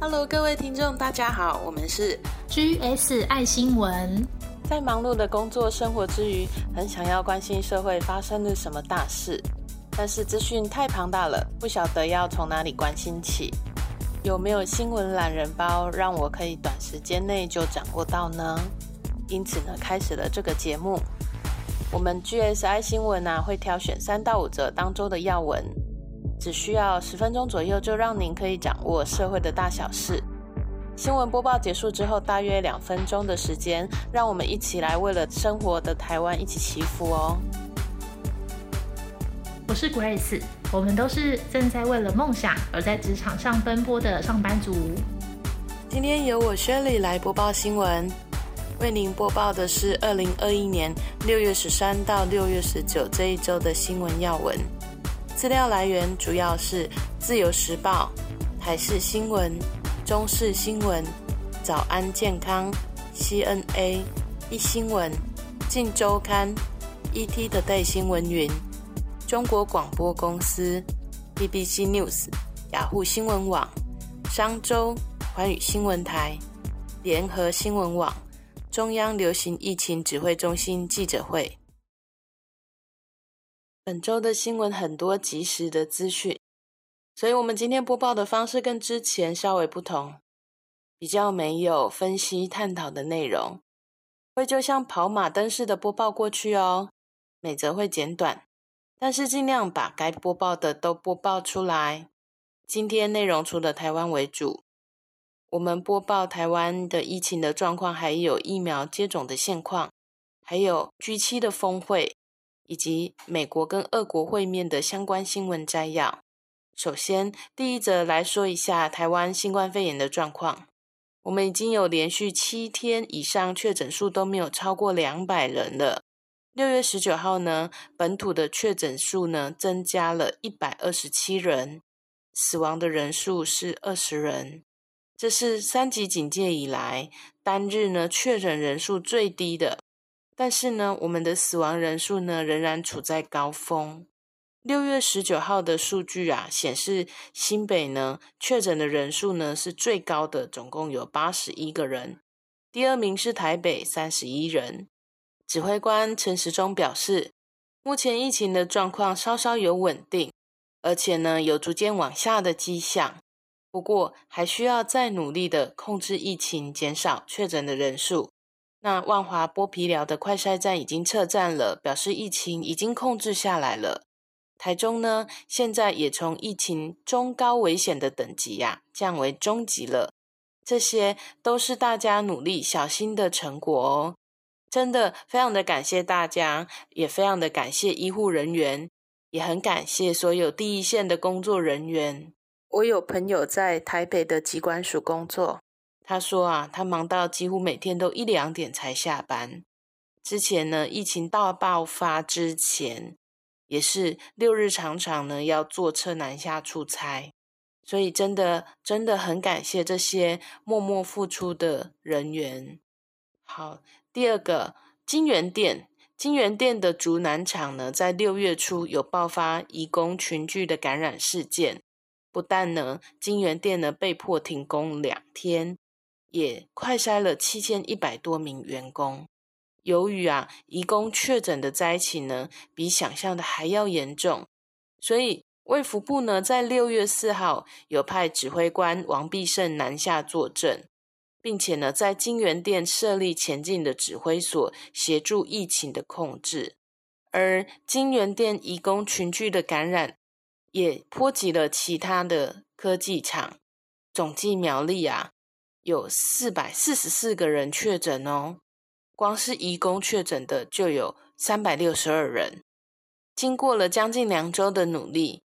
Hello，各位听众，大家好，我们是 GS 爱新闻。在忙碌的工作生活之余，很想要关心社会发生了什么大事，但是资讯太庞大了，不晓得要从哪里关心起。有没有新闻懒人包，让我可以短时间内就掌握到呢？因此呢，开始了这个节目。我们 GSI 新闻呢，会挑选三到五则当周的要闻。只需要十分钟左右，就让您可以掌握社会的大小事。新闻播报结束之后，大约两分钟的时间，让我们一起来为了生活的台湾一起祈福哦。我是 Grace，我们都是正在为了梦想而在职场上奔波的上班族。今天由我 Shirley 来播报新闻，为您播报的是二零二一年六月十三到六月十九这一周的新闻要闻。资料来源主要是《自由时报》、台视新闻、中视新闻、早安健康、CNA、一新闻、镜周刊、ET 的 Day 新闻云、中国广播公司、BBC News、雅虎新闻网、商周、环宇新闻台、联合新闻网、中央流行疫情指挥中心记者会。本周的新闻很多及时的资讯，所以我们今天播报的方式跟之前稍微不同，比较没有分析探讨的内容，会就像跑马灯似的播报过去哦。每则会简短，但是尽量把该播报的都播报出来。今天内容除了台湾为主，我们播报台湾的疫情的状况，还有疫苗接种的现况，还有 G7 的峰会。以及美国跟俄国会面的相关新闻摘要。首先，第一则来说一下台湾新冠肺炎的状况。我们已经有连续七天以上确诊数都没有超过两百人了。六月十九号呢，本土的确诊数呢增加了一百二十七人，死亡的人数是二十人。这是三级警戒以来单日呢确诊人数最低的。但是呢，我们的死亡人数呢仍然处在高峰。六月十九号的数据啊，显示新北呢确诊的人数呢是最高的，总共有八十一个人。第二名是台北，三十一人。指挥官陈时中表示，目前疫情的状况稍稍有稳定，而且呢有逐渐往下的迹象。不过还需要再努力的控制疫情，减少确诊的人数。那万华剥皮寮的快筛站已经撤站了，表示疫情已经控制下来了。台中呢，现在也从疫情中高危险的等级呀降为中级了。这些都是大家努力小心的成果哦。真的非常的感谢大家，也非常的感谢医护人员，也很感谢所有第一线的工作人员。我有朋友在台北的机关署工作。他说啊，他忙到几乎每天都一两点才下班。之前呢，疫情大爆发之前，也是六日常常呢要坐车南下出差。所以真的真的很感谢这些默默付出的人员。好，第二个金源店，金源店的竹南厂呢，在六月初有爆发移工群聚的感染事件，不但呢，金源店呢被迫停工两天。也快筛了七千一百多名员工。由于啊，移工确诊的灾情呢，比想象的还要严重，所以卫福部呢，在六月四号有派指挥官王必胜南下坐镇，并且呢，在金源店设立前进的指挥所，协助疫情的控制。而金源店移工群聚的感染，也波及了其他的科技厂。总计苗栗啊。有四百四十四个人确诊哦，光是移工确诊的就有三百六十二人。经过了将近两周的努力，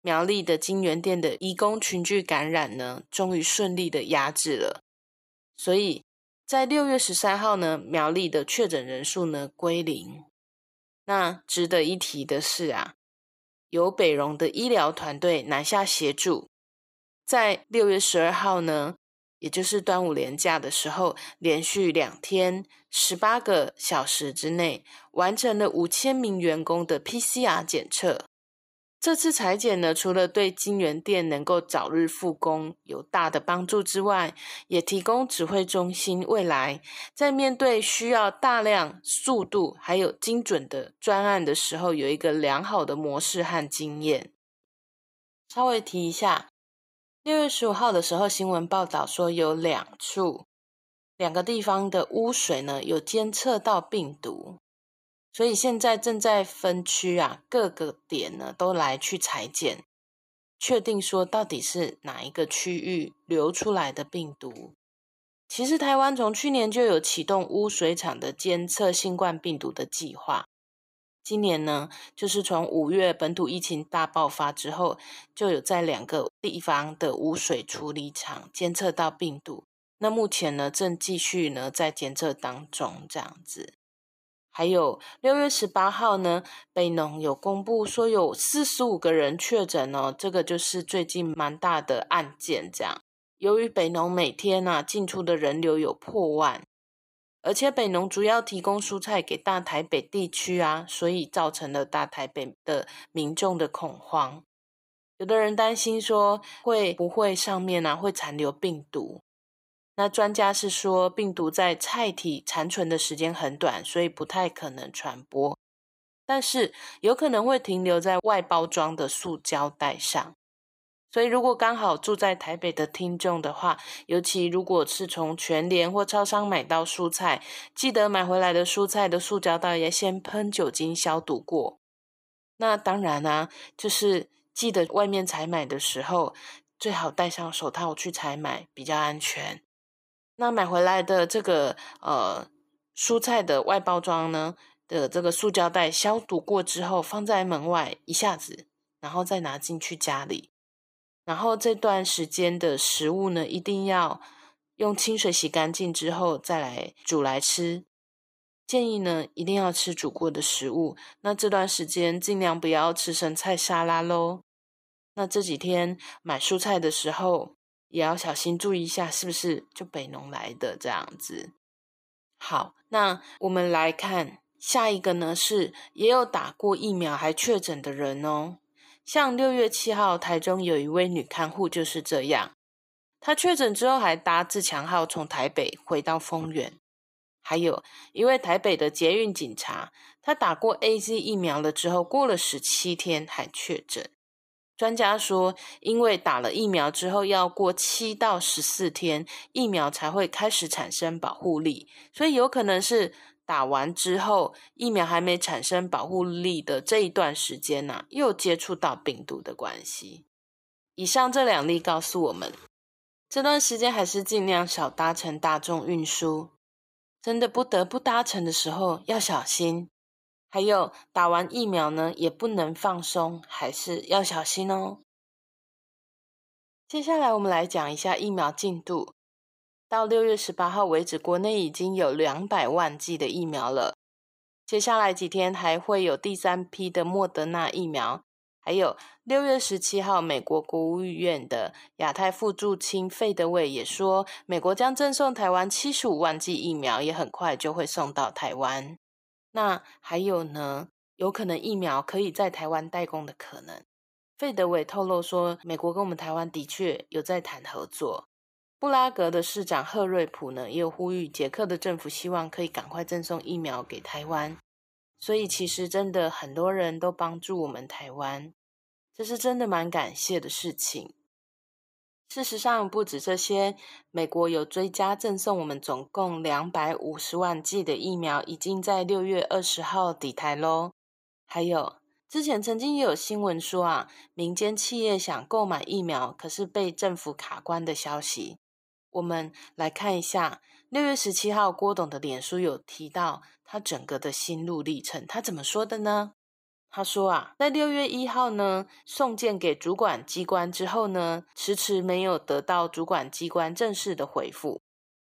苗栗的金源店的移工群聚感染呢，终于顺利的压制了。所以在六月十三号呢，苗栗的确诊人数呢归零。那值得一提的是啊，由北荣的医疗团队南下协助，在六月十二号呢。也就是端午连假的时候，连续两天十八个小时之内完成了五千名员工的 PCR 检测。这次裁剪呢，除了对金源店能够早日复工有大的帮助之外，也提供指挥中心未来在面对需要大量、速度还有精准的专案的时候，有一个良好的模式和经验。稍微提一下，六月十五号的时候，新闻报道说有两处、两个地方的污水呢有监测到病毒。所以现在正在分区啊，各个点呢都来去裁剪，确定说到底是哪一个区域流出来的病毒。其实台湾从去年就有启动污水厂的监测新冠病毒的计划，今年呢就是从五月本土疫情大爆发之后，就有在两个地方的污水处理厂监测到病毒。那目前呢正继续呢在检测当中，这样子。还有六月十八号呢，北农有公布说有四十五个人确诊哦，这个就是最近蛮大的案件。这样，由于北农每天呢进出的人流有破万，而且北农主要提供蔬菜给大台北地区啊，所以造成了大台北的民众的恐慌。有的人担心说会不会上面呢会残留病毒。那专家是说，病毒在菜体残存的时间很短，所以不太可能传播，但是有可能会停留在外包装的塑胶袋上。所以，如果刚好住在台北的听众的话，尤其如果是从全联或超商买到蔬菜，记得买回来的蔬菜的塑胶袋要先喷酒精消毒过。那当然啊，就是记得外面采买的时候，最好戴上手套去采买，比较安全。那买回来的这个呃蔬菜的外包装呢的这个塑胶袋消毒过之后，放在门外一下子，然后再拿进去家里。然后这段时间的食物呢，一定要用清水洗干净之后再来煮来吃。建议呢，一定要吃煮过的食物。那这段时间尽量不要吃生菜沙拉喽。那这几天买蔬菜的时候。也要小心注意一下，是不是就北农来的这样子？好，那我们来看下一个呢，是也有打过疫苗还确诊的人哦。像六月七号，台中有一位女看护就是这样，她确诊之后还搭自强号从台北回到丰原。还有一位台北的捷运警察，他打过 A Z 疫苗了之后，过了十七天还确诊。专家说，因为打了疫苗之后要过七到十四天，疫苗才会开始产生保护力，所以有可能是打完之后，疫苗还没产生保护力的这一段时间呢，又接触到病毒的关系。以上这两例告诉我们，这段时间还是尽量少搭乘大众运输，真的不得不搭乘的时候要小心。还有打完疫苗呢，也不能放松，还是要小心哦。接下来我们来讲一下疫苗进度。到六月十八号为止，国内已经有两百万剂的疫苗了。接下来几天还会有第三批的莫德纳疫苗。还有六月十七号，美国国务院的亚太副驻青费德伟也说，美国将赠送台湾七十五万剂疫苗，也很快就会送到台湾。那还有呢？有可能疫苗可以在台湾代工的可能。费德伟透露说，美国跟我们台湾的确有在谈合作。布拉格的市长赫瑞普呢，也有呼吁捷克的政府希望可以赶快赠送疫苗给台湾。所以其实真的很多人都帮助我们台湾，这是真的蛮感谢的事情。事实上，不止这些，美国有追加赠送我们总共两百五十万剂的疫苗，已经在六月二十号抵台喽。还有，之前曾经也有新闻说啊，民间企业想购买疫苗，可是被政府卡关的消息。我们来看一下，六月十七号，郭董的脸书有提到他整个的心路历程，他怎么说的呢？他说啊，在六月一号呢送件给主管机关之后呢，迟迟没有得到主管机关正式的回复，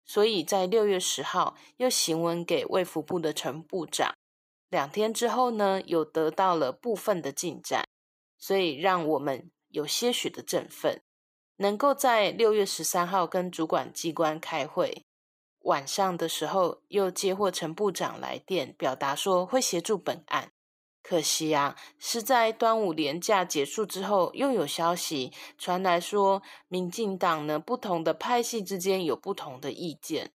所以在六月十号又行文给卫福部的陈部长，两天之后呢，有得到了部分的进展，所以让我们有些许的振奋，能够在六月十三号跟主管机关开会，晚上的时候又接获陈部长来电，表达说会协助本案。可惜啊，是在端午连假结束之后，又有消息传来说，民进党呢不同的派系之间有不同的意见。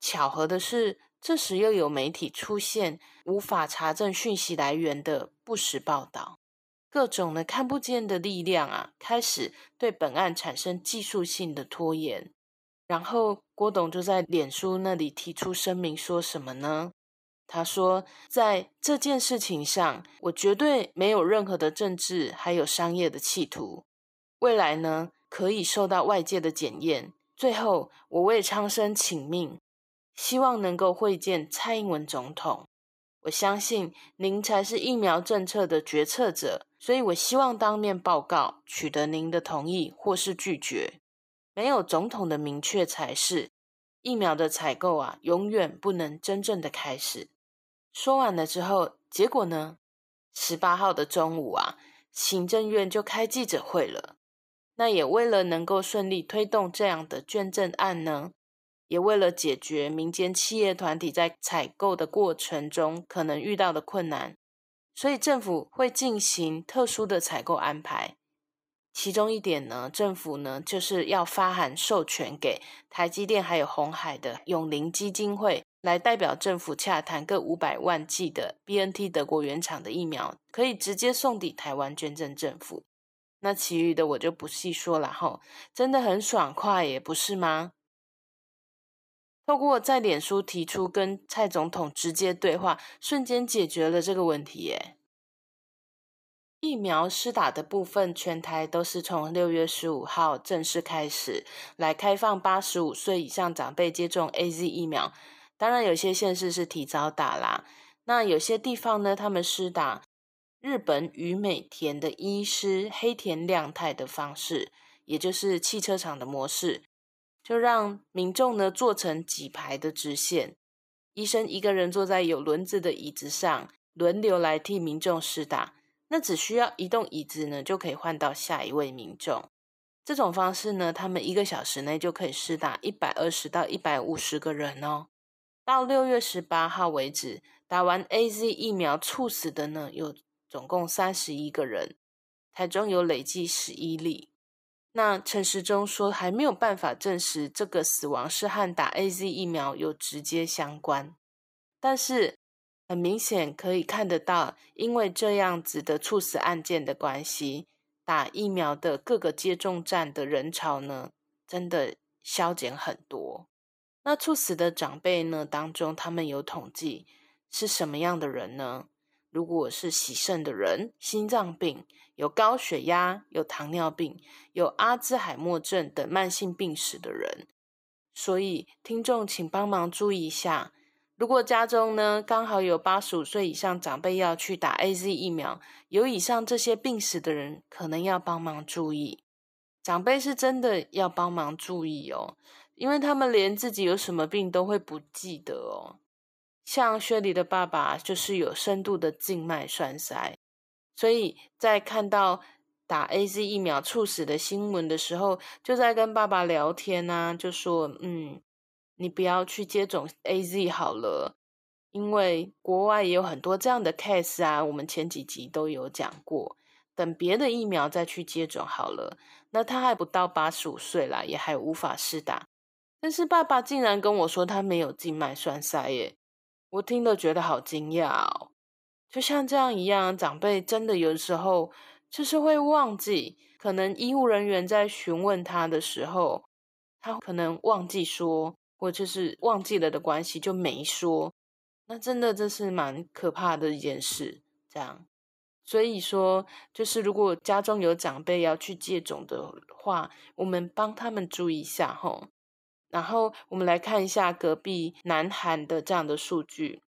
巧合的是，这时又有媒体出现无法查证讯息来源的不实报道，各种呢看不见的力量啊，开始对本案产生技术性的拖延。然后郭董就在脸书那里提出声明，说什么呢？他说，在这件事情上，我绝对没有任何的政治还有商业的企图。未来呢，可以受到外界的检验。最后，我为苍生请命，希望能够会见蔡英文总统。我相信您才是疫苗政策的决策者，所以我希望当面报告，取得您的同意或是拒绝。没有总统的明确才是疫苗的采购啊，永远不能真正的开始。说完了之后，结果呢？十八号的中午啊，行政院就开记者会了。那也为了能够顺利推动这样的捐赠案呢，也为了解决民间企业团体在采购的过程中可能遇到的困难，所以政府会进行特殊的采购安排。其中一点呢，政府呢就是要发函授权给台积电还有红海的永林基金会。来代表政府洽谈各五百万剂的 B N T 德国原厂的疫苗，可以直接送抵台湾捐赠政府。那其余的我就不细说了哈，真的很爽快耶，不是吗？透过在脸书提出跟蔡总统直接对话，瞬间解决了这个问题耶。疫苗施打的部分，全台都是从六月十五号正式开始来开放八十五岁以上长辈接种 A Z 疫苗。当然，有些县市是提早打啦。那有些地方呢，他们施打日本宇美田的医师黑田亮太的方式，也就是汽车厂的模式，就让民众呢坐成几排的直线，医生一个人坐在有轮子的椅子上，轮流来替民众施打。那只需要移动椅子呢，就可以换到下一位民众。这种方式呢，他们一个小时内就可以施打一百二十到一百五十个人哦。到六月十八号为止，打完 A Z 疫苗猝死的呢，有总共三十一个人，台中有累计十一例。那陈时中说还没有办法证实这个死亡是和打 A Z 疫苗有直接相关，但是很明显可以看得到，因为这样子的猝死案件的关系，打疫苗的各个接种站的人潮呢，真的消减很多。那猝死的长辈呢？当中他们有统计是什么样的人呢？如果是喜肾的人、心脏病、有高血压、有糖尿病、有阿兹海默症等慢性病史的人，所以听众请帮忙注意一下。如果家中呢刚好有八十五岁以上长辈要去打 A Z 疫苗，有以上这些病史的人，可能要帮忙注意。长辈是真的要帮忙注意哦。因为他们连自己有什么病都会不记得哦，像薛里的爸爸就是有深度的静脉栓塞，所以在看到打 A Z 疫苗猝死的新闻的时候，就在跟爸爸聊天啊，就说：“嗯，你不要去接种 A Z 好了，因为国外也有很多这样的 case 啊，我们前几集都有讲过，等别的疫苗再去接种好了。那他还不到八十五岁啦，也还无法施打。”但是爸爸竟然跟我说他没有静脉栓塞耶，我听了觉得好惊讶哦。就像这样一样，长辈真的有时候就是会忘记，可能医务人员在询问他的时候，他可能忘记说，或就是忘记了的关系就没说。那真的这是蛮可怕的一件事。这样，所以说，就是如果家中有长辈要去接种的话，我们帮他们注意一下吼。然后我们来看一下隔壁南韩的这样的数据，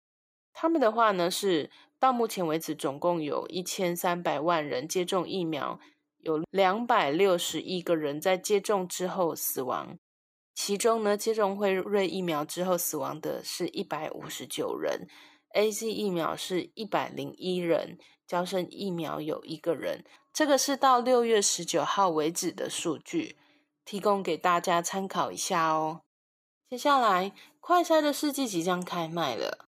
他们的话呢是到目前为止总共有一千三百万人接种疫苗，有两百六十一个人在接种之后死亡，其中呢接种辉瑞疫苗之后死亡的是一百五十九人，A Z 疫苗是一百零一人，交生疫苗有一个人，这个是到六月十九号为止的数据。提供给大家参考一下哦。接下来，快筛的试剂即将开卖了。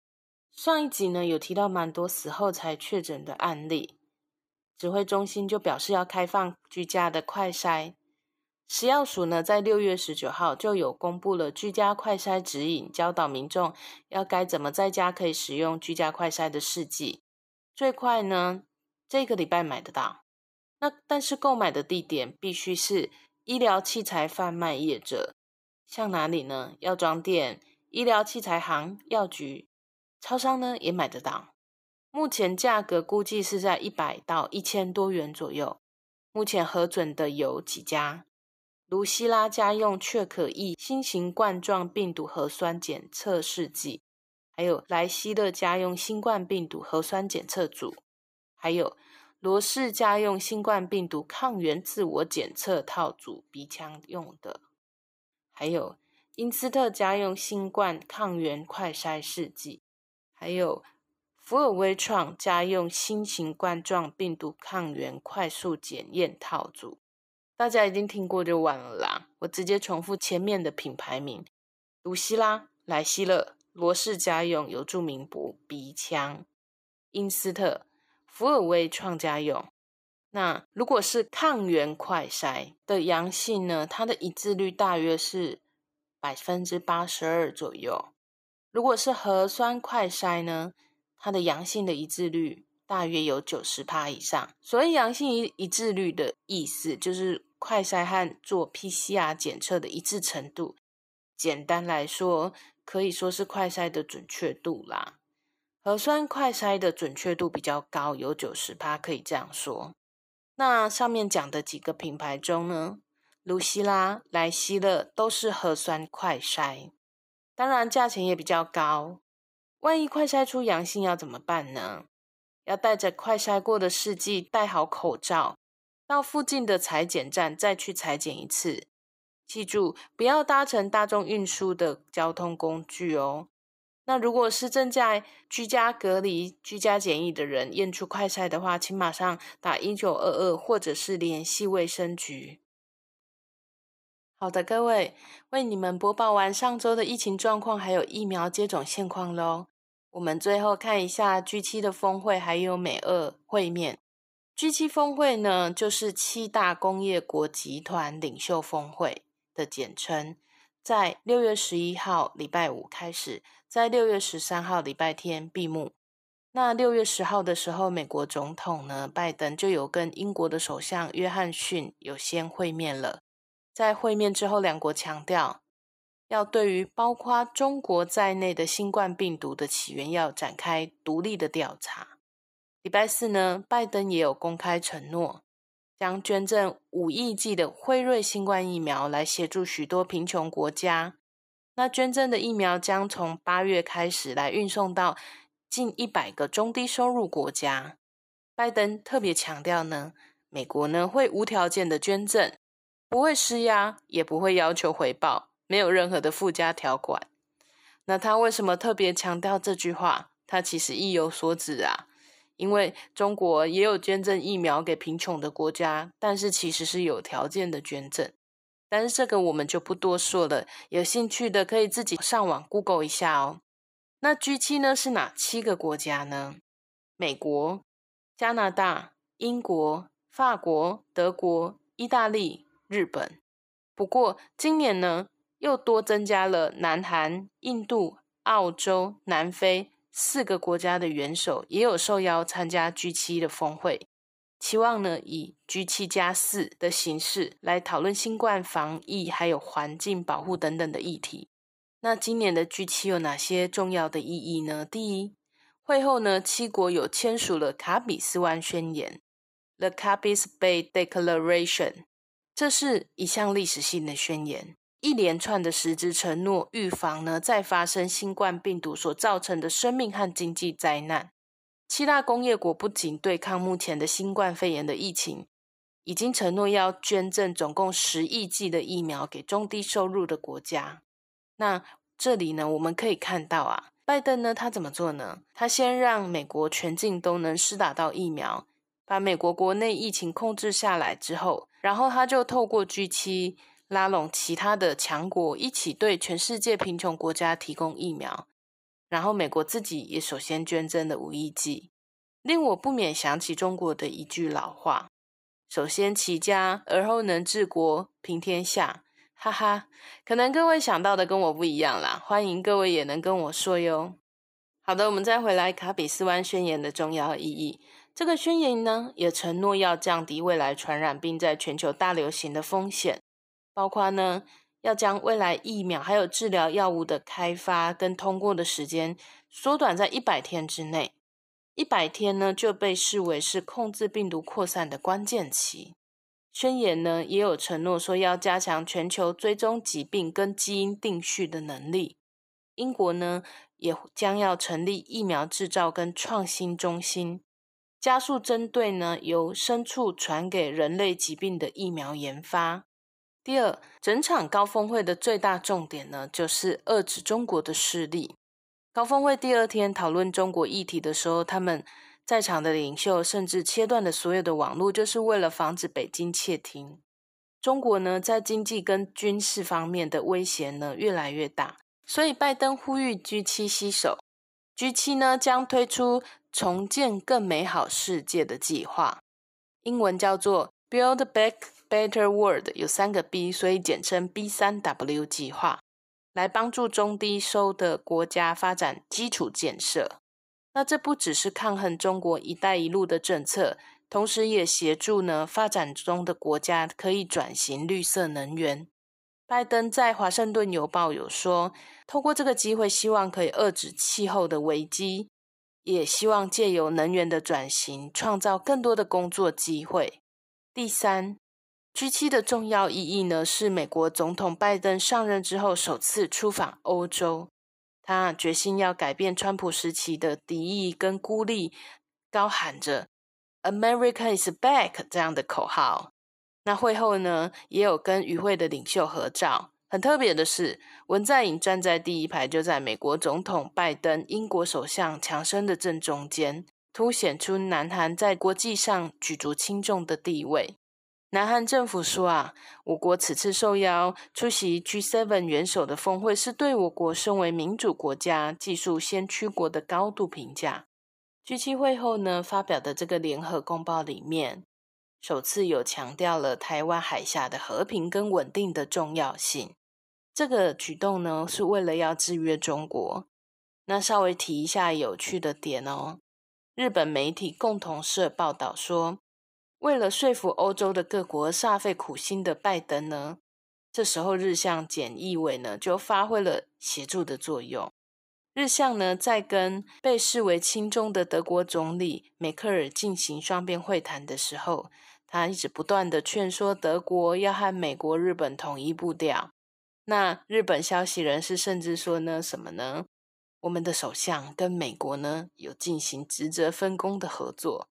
上一集呢有提到蛮多死后才确诊的案例，指挥中心就表示要开放居家的快筛。食药署呢在六月十九号就有公布了居家快筛指引，教导民众要该怎么在家可以使用居家快筛的试剂。最快呢这个礼拜买得到，那但是购买的地点必须是医疗器材贩卖业者，像哪里呢？药妆店、医疗器材行、药局。超商呢也买得到，目前价格估计是在一百到一千多元左右。目前核准的有几家：卢西拉家用确可易新型冠状病毒核酸检测试剂，还有莱希乐家用新冠病毒核酸检测组，还有罗氏家用新冠病毒抗原自我检测套组鼻腔用的，还有因斯特家用新冠抗原快筛试剂。还有福尔威创家用新型冠状病毒抗原快速检验套组，大家已经听过就完了啦。我直接重复前面的品牌名：卢西拉、莱希勒、罗氏家用有著名补鼻腔、英斯特、福尔威创家用。那如果是抗原快筛的阳性呢？它的一致率大约是百分之八十二左右。如果是核酸快筛呢，它的阳性的一致率大约有九十帕以上。所以阳性一一致率的意思，就是快筛和做 PCR 检测的一致程度。简单来说，可以说是快筛的准确度啦。核酸快筛的准确度比较高，有九十趴，可以这样说。那上面讲的几个品牌中呢，卢西拉、莱希勒都是核酸快筛。当然，价钱也比较高。万一快筛出阳性要怎么办呢？要带着快筛过的试剂，戴好口罩，到附近的裁剪站再去裁剪一次。记住，不要搭乘大众运输的交通工具哦。那如果是正在居家隔离、居家检疫的人验出快筛的话，请马上打一九二二，或者是联系卫生局。好的，各位，为你们播报完上周的疫情状况，还有疫苗接种现况喽。我们最后看一下 G7 的峰会，还有美俄会面。G7 峰会呢，就是七大工业国集团领袖峰会的简称，在六月十一号礼拜五开始，在六月十三号礼拜天闭幕。那六月十号的时候，美国总统呢，拜登就有跟英国的首相约翰逊有先会面了。在会面之后，两国强调要对于包括中国在内的新冠病毒的起源要展开独立的调查。礼拜四呢，拜登也有公开承诺，将捐赠五亿剂的辉瑞新冠疫苗来协助许多贫穷国家。那捐赠的疫苗将从八月开始来运送到近一百个中低收入国家。拜登特别强调呢，美国呢会无条件的捐赠。不会施压，也不会要求回报，没有任何的附加条款。那他为什么特别强调这句话？他其实意有所指啊，因为中国也有捐赠疫苗给贫穷的国家，但是其实是有条件的捐赠。但是这个我们就不多说了，有兴趣的可以自己上网 Google 一下哦。那 G 七呢是哪七个国家呢？美国、加拿大、英国、法国、德国、意大利。日本，不过今年呢，又多增加了南韩、印度、澳洲、南非四个国家的元首，也有受邀参加 G 七的峰会，期望呢以 G 七加四的形式来讨论新冠防疫还有环境保护等等的议题。那今年的 G 七有哪些重要的意义呢？第一，会后呢，七国有签署了卡比斯湾宣言 （The Capis Bay Declaration）。这是一项历史性的宣言，一连串的实质承诺，预防呢再发生新冠病毒所造成的生命和经济灾难。七大工业国不仅对抗目前的新冠肺炎的疫情，已经承诺要捐赠总共十亿剂的疫苗给中低收入的国家。那这里呢，我们可以看到啊，拜登呢他怎么做呢？他先让美国全境都能施打到疫苗。把美国国内疫情控制下来之后，然后他就透过 G7 拉拢其他的强国，一起对全世界贫穷国家提供疫苗。然后美国自己也首先捐赠了五亿剂，令我不免想起中国的一句老话：“首先齐家，而后能治国平天下。”哈哈，可能各位想到的跟我不一样啦，欢迎各位也能跟我说哟。好的，我们再回来卡比斯湾宣言的重要意义。这个宣言呢，也承诺要降低未来传染病在全球大流行的风险，包括呢，要将未来疫苗还有治疗药物的开发跟通过的时间缩短在一百天之内。一百天呢，就被视为是控制病毒扩散的关键期。宣言呢也有承诺说要加强全球追踪疾病跟基因定序的能力。英国呢也将要成立疫苗制造跟创新中心，加速针对呢由牲畜传给人类疾病的疫苗研发。第二，整场高峰会的最大重点呢就是遏制中国的势力。高峰会第二天讨论中国议题的时候，他们。在场的领袖甚至切断了所有的网络，就是为了防止北京窃听。中国呢，在经济跟军事方面的威胁呢越来越大，所以拜登呼吁 G7 携手。G7 呢将推出重建更美好世界的计划，英文叫做 Build Back Better World，有三个 B，所以简称 B 三 W 计划，来帮助中低收的国家发展基础建设。那这不只是抗衡中国“一带一路”的政策，同时也协助呢发展中的国家可以转型绿色能源。拜登在《华盛顿邮报》有说，透过这个机会，希望可以遏制气候的危机，也希望借由能源的转型，创造更多的工作机会。第三，G7 的重要意义呢，是美国总统拜登上任之后首次出访欧洲。他决心要改变川普时期的敌意跟孤立，高喊着 “America is back” 这样的口号。那会后呢，也有跟与会的领袖合照。很特别的是，文在寅站在第一排，就在美国总统拜登、英国首相强生的正中间，凸显出南韩在国际上举足轻重的地位。南韩政府说啊，我国此次受邀出席 G7 元首的峰会，是对我国身为民主国家、技术先驱国的高度评价。G7 会后呢，发表的这个联合公报里面，首次有强调了台湾海峡的和平跟稳定的重要性。这个举动呢，是为了要制约中国。那稍微提一下有趣的点哦，日本媒体共同社报道说。为了说服欧洲的各国煞费苦心的拜登呢，这时候日向检议委呢就发挥了协助的作用。日向呢在跟被视为亲中的德国总理梅克尔进行双边会谈的时候，他一直不断的劝说德国要和美国、日本统一步调。那日本消息人士甚至说呢，什么呢？我们的首相跟美国呢有进行职责分工的合作。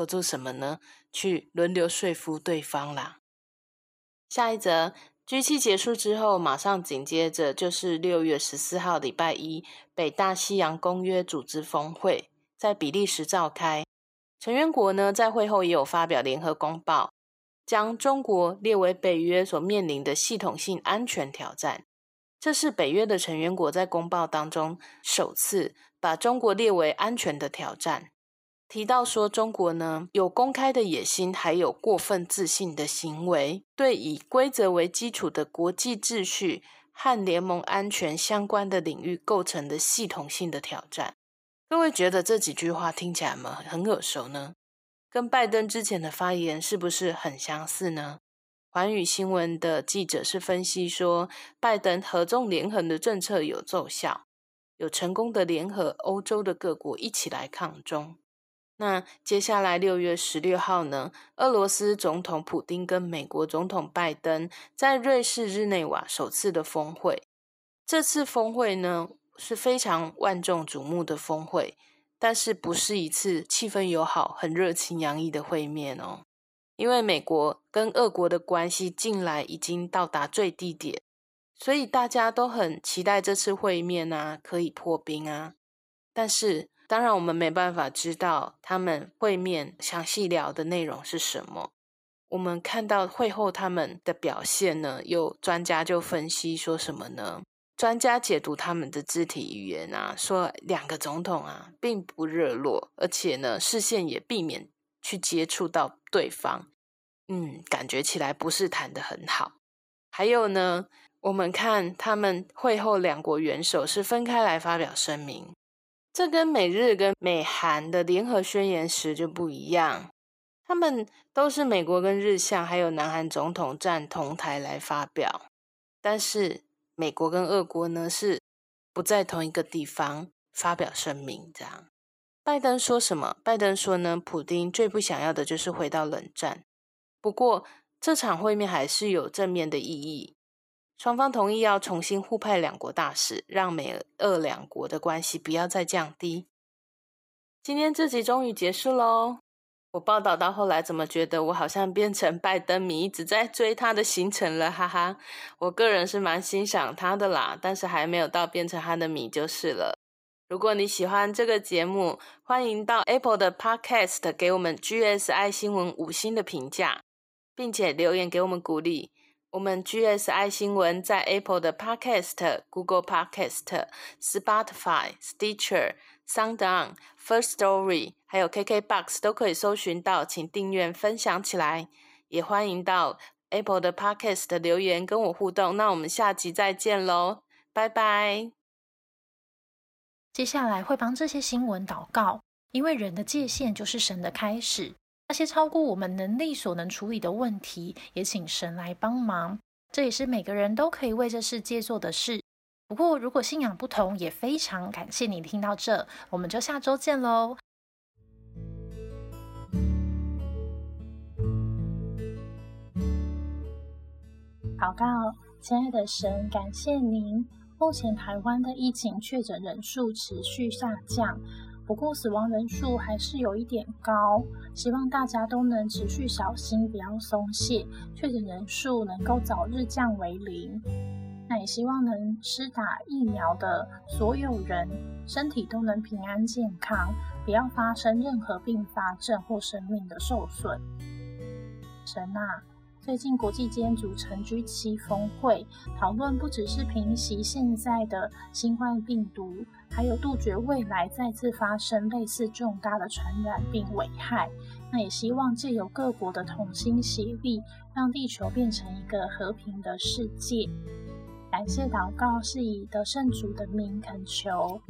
合作什么呢？去轮流说服对方啦。下一则 G 七结束之后，马上紧接着就是六月十四号礼拜一，北大西洋公约组织峰会在比利时召开。成员国呢在会后也有发表联合公报，将中国列为北约所面临的系统性安全挑战。这是北约的成员国在公报当中首次把中国列为安全的挑战。提到说，中国呢有公开的野心，还有过分自信的行为，对以规则为基础的国际秩序和联盟安全相关的领域构成的系统性的挑战。各位觉得这几句话听起来吗？很耳熟呢？跟拜登之前的发言是不是很相似呢？环宇新闻的记者是分析说，拜登合纵连横的政策有奏效，有成功的联合欧洲的各国一起来抗中。那接下来六月十六号呢？俄罗斯总统普京跟美国总统拜登在瑞士日内瓦首次的峰会。这次峰会呢是非常万众瞩目的峰会，但是不是一次气氛友好、很热情洋溢的会面哦。因为美国跟俄国的关系近来已经到达最低点，所以大家都很期待这次会面啊，可以破冰啊。但是。当然，我们没办法知道他们会面详细聊的内容是什么。我们看到会后他们的表现呢，有专家就分析说什么呢？专家解读他们的肢体语言啊，说两个总统啊并不热络，而且呢视线也避免去接触到对方，嗯，感觉起来不是谈得很好。还有呢，我们看他们会后两国元首是分开来发表声明，这跟美日跟美韩的联合宣言时就不一样，他们都是美国跟日向还有南韩总统站同台来发表，但是。美国跟俄国呢是不在同一个地方发表声明，这样。拜登说什么？拜登说呢，普丁最不想要的就是回到冷战。不过这场会面还是有正面的意义，双方同意要重新互派两国大使，让美俄两国的关系不要再降低。今天这集终于结束喽。我报道到后来，怎么觉得我好像变成拜登迷，一直在追他的行程了？哈哈，我个人是蛮欣赏他的啦，但是还没有到变成他的迷就是了。如果你喜欢这个节目，欢迎到 Apple 的 Podcast 给我们 GSI 新闻五星的评价，并且留言给我们鼓励。我们 GSI 新闻在 Apple 的 Podcast、Google Podcast、Spotify、Stitcher、SoundOn、First Story，还有 KKBox 都可以搜寻到，请订阅、分享起来。也欢迎到 Apple 的 Podcast 留言跟我互动。那我们下集再见喽，拜拜。接下来会帮这些新闻祷告，因为人的界限就是神的开始。那些超过我们能力所能处理的问题，也请神来帮忙。这也是每个人都可以为这世界做的事。不过，如果信仰不同，也非常感谢你听到这，我们就下周见喽。祷告，亲爱的神，感谢您。目前台湾的疫情确诊人数持续下降。不过死亡人数还是有一点高，希望大家都能持续小心，不要松懈，确诊人数能够早日降为零。那也希望能施打疫苗的所有人身体都能平安健康，不要发生任何并发症或生命的受损。神啊！最近国际间组成 G7 峰会，讨论不只是平息现在的新冠病毒，还有杜绝未来再次发生类似重大的传染病危害。那也希望借由各国的同心协力，让地球变成一个和平的世界。感谢祷告是以得胜主的名恳求。